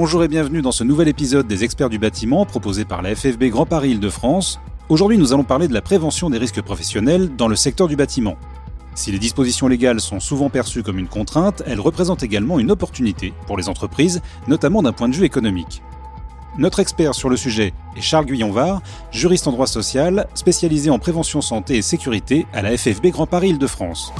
Bonjour et bienvenue dans ce nouvel épisode des experts du bâtiment proposé par la FFB Grand Paris Île-de-France. Aujourd'hui, nous allons parler de la prévention des risques professionnels dans le secteur du bâtiment. Si les dispositions légales sont souvent perçues comme une contrainte, elles représentent également une opportunité pour les entreprises, notamment d'un point de vue économique. Notre expert sur le sujet est Charles Guyonvar, juriste en droit social, spécialisé en prévention santé et sécurité à la FFB Grand Paris Île-de-France.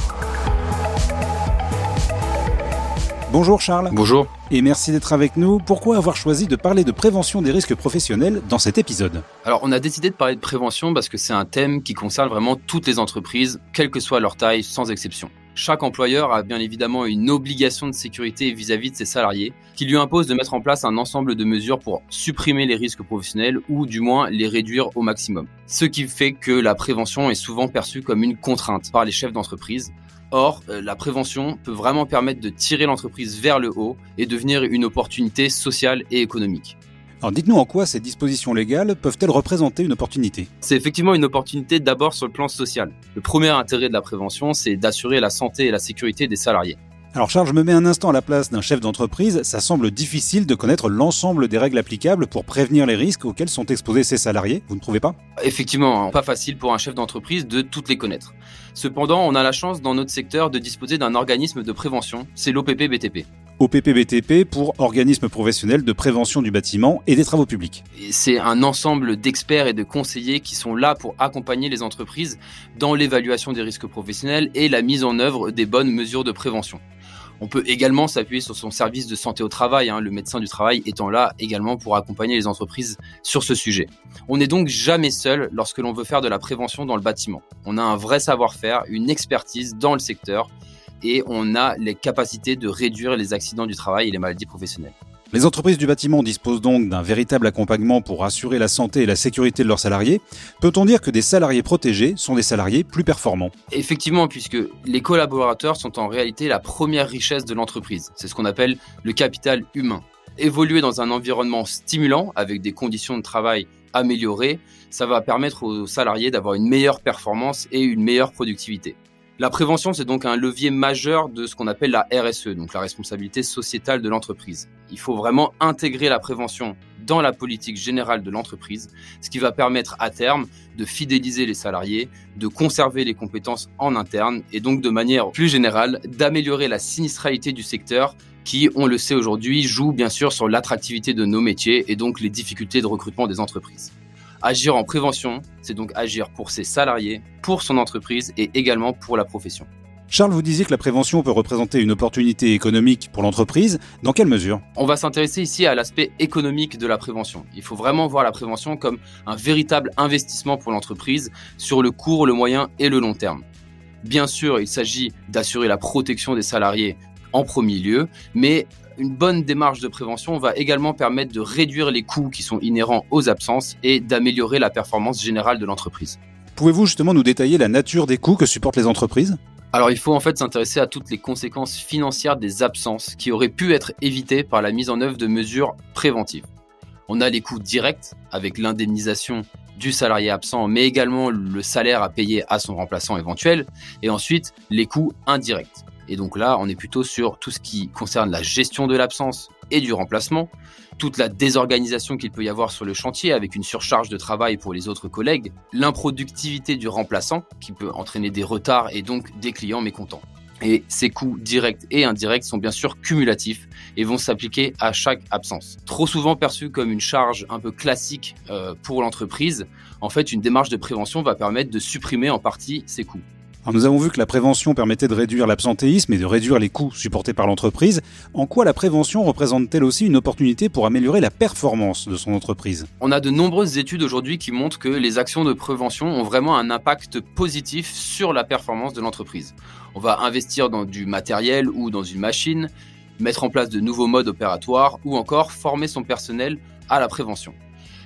Bonjour Charles. Bonjour. Et merci d'être avec nous. Pourquoi avoir choisi de parler de prévention des risques professionnels dans cet épisode Alors on a décidé de parler de prévention parce que c'est un thème qui concerne vraiment toutes les entreprises, quelle que soit leur taille, sans exception. Chaque employeur a bien évidemment une obligation de sécurité vis-à-vis de ses salariés qui lui impose de mettre en place un ensemble de mesures pour supprimer les risques professionnels ou du moins les réduire au maximum. Ce qui fait que la prévention est souvent perçue comme une contrainte par les chefs d'entreprise Or, euh, la prévention peut vraiment permettre de tirer l'entreprise vers le haut et devenir une opportunité sociale et économique. Alors dites-nous en quoi ces dispositions légales peuvent-elles représenter une opportunité? C'est effectivement une opportunité d'abord sur le plan social. Le premier intérêt de la prévention, c'est d'assurer la santé et la sécurité des salariés. Alors Charles, je me mets un instant à la place d'un chef d'entreprise. Ça semble difficile de connaître l'ensemble des règles applicables pour prévenir les risques auxquels sont exposés ses salariés. Vous ne trouvez pas? Effectivement, hein, pas facile pour un chef d'entreprise de toutes les connaître. Cependant, on a la chance dans notre secteur de disposer d'un organisme de prévention, c'est l'OPP-BTP. OPP-BTP pour Organisme professionnel de prévention du bâtiment et des travaux publics. C'est un ensemble d'experts et de conseillers qui sont là pour accompagner les entreprises dans l'évaluation des risques professionnels et la mise en œuvre des bonnes mesures de prévention. On peut également s'appuyer sur son service de santé au travail, hein, le médecin du travail étant là également pour accompagner les entreprises sur ce sujet. On n'est donc jamais seul lorsque l'on veut faire de la prévention dans le bâtiment. On a un vrai savoir-faire, une expertise dans le secteur et on a les capacités de réduire les accidents du travail et les maladies professionnelles. Les entreprises du bâtiment disposent donc d'un véritable accompagnement pour assurer la santé et la sécurité de leurs salariés. Peut-on dire que des salariés protégés sont des salariés plus performants? Effectivement, puisque les collaborateurs sont en réalité la première richesse de l'entreprise. C'est ce qu'on appelle le capital humain. Évoluer dans un environnement stimulant, avec des conditions de travail améliorées, ça va permettre aux salariés d'avoir une meilleure performance et une meilleure productivité. La prévention, c'est donc un levier majeur de ce qu'on appelle la RSE, donc la responsabilité sociétale de l'entreprise. Il faut vraiment intégrer la prévention dans la politique générale de l'entreprise, ce qui va permettre à terme de fidéliser les salariés, de conserver les compétences en interne et donc de manière plus générale d'améliorer la sinistralité du secteur qui, on le sait aujourd'hui, joue bien sûr sur l'attractivité de nos métiers et donc les difficultés de recrutement des entreprises. Agir en prévention, c'est donc agir pour ses salariés, pour son entreprise et également pour la profession. Charles, vous disiez que la prévention peut représenter une opportunité économique pour l'entreprise. Dans quelle mesure? On va s'intéresser ici à l'aspect économique de la prévention. Il faut vraiment voir la prévention comme un véritable investissement pour l'entreprise sur le court, le moyen et le long terme. Bien sûr, il s'agit d'assurer la protection des salariés en premier lieu, mais une bonne démarche de prévention va également permettre de réduire les coûts qui sont inhérents aux absences et d'améliorer la performance générale de l'entreprise. Pouvez-vous justement nous détailler la nature des coûts que supportent les entreprises? Alors il faut en fait s'intéresser à toutes les conséquences financières des absences qui auraient pu être évitées par la mise en œuvre de mesures préventives. On a les coûts directs avec l'indemnisation du salarié absent, mais également le salaire à payer à son remplaçant éventuel, et ensuite les coûts indirects. Et donc là, on est plutôt sur tout ce qui concerne la gestion de l'absence et du remplacement, toute la désorganisation qu'il peut y avoir sur le chantier avec une surcharge de travail pour les autres collègues, l'improductivité du remplaçant qui peut entraîner des retards et donc des clients mécontents. Et ces coûts directs et indirects sont bien sûr cumulatifs et vont s'appliquer à chaque absence. Trop souvent perçu comme une charge un peu classique euh, pour l'entreprise, en fait une démarche de prévention va permettre de supprimer en partie ces coûts nous avons vu que la prévention permettait de réduire l'absentéisme et de réduire les coûts supportés par l'entreprise. En quoi la prévention représente-t-elle aussi une opportunité pour améliorer la performance de son entreprise? On a de nombreuses études aujourd'hui qui montrent que les actions de prévention ont vraiment un impact positif sur la performance de l'entreprise. On va investir dans du matériel ou dans une machine, mettre en place de nouveaux modes opératoires ou encore former son personnel à la prévention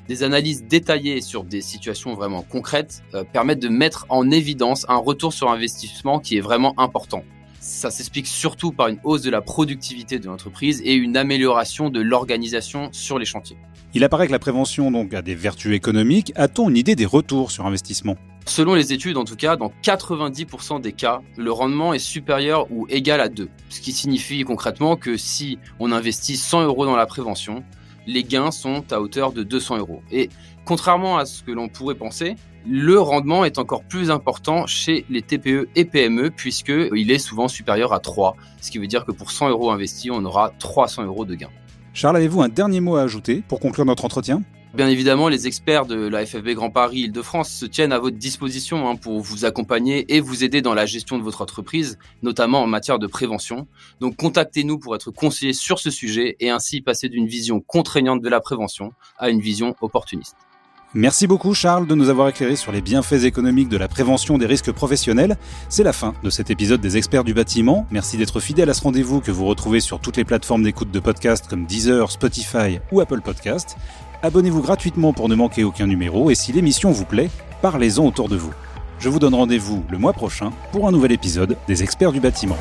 des analyses détaillées sur des situations vraiment concrètes euh, permettent de mettre en évidence un retour sur investissement qui est vraiment important. Ça s'explique surtout par une hausse de la productivité de l'entreprise et une amélioration de l'organisation sur les chantiers. Il apparaît que la prévention donc a des vertus économiques. A-t-on une idée des retours sur investissement? Selon les études, en tout cas, dans 90% des cas, le rendement est supérieur ou égal à 2. Ce qui signifie concrètement que si on investit 100 euros dans la prévention, les gains sont à hauteur de 200 euros. Et contrairement à ce que l'on pourrait penser, le rendement est encore plus important chez les TPE et PME puisqu'il est souvent supérieur à 3, ce qui veut dire que pour 100 euros investis, on aura 300 euros de gains. Charles, avez-vous un dernier mot à ajouter pour conclure notre entretien? Bien évidemment, les experts de la FFB Grand Paris Île-de-France se tiennent à votre disposition hein, pour vous accompagner et vous aider dans la gestion de votre entreprise, notamment en matière de prévention. Donc contactez-nous pour être conseillé sur ce sujet et ainsi passer d'une vision contraignante de la prévention à une vision opportuniste. Merci beaucoup Charles de nous avoir éclairé sur les bienfaits économiques de la prévention des risques professionnels. C'est la fin de cet épisode des experts du bâtiment. Merci d'être fidèle à ce rendez-vous que vous retrouvez sur toutes les plateformes d'écoute de podcasts comme Deezer, Spotify ou Apple Podcasts. Abonnez-vous gratuitement pour ne manquer aucun numéro et si l'émission vous plaît, parlez-en autour de vous. Je vous donne rendez-vous le mois prochain pour un nouvel épisode des experts du bâtiment.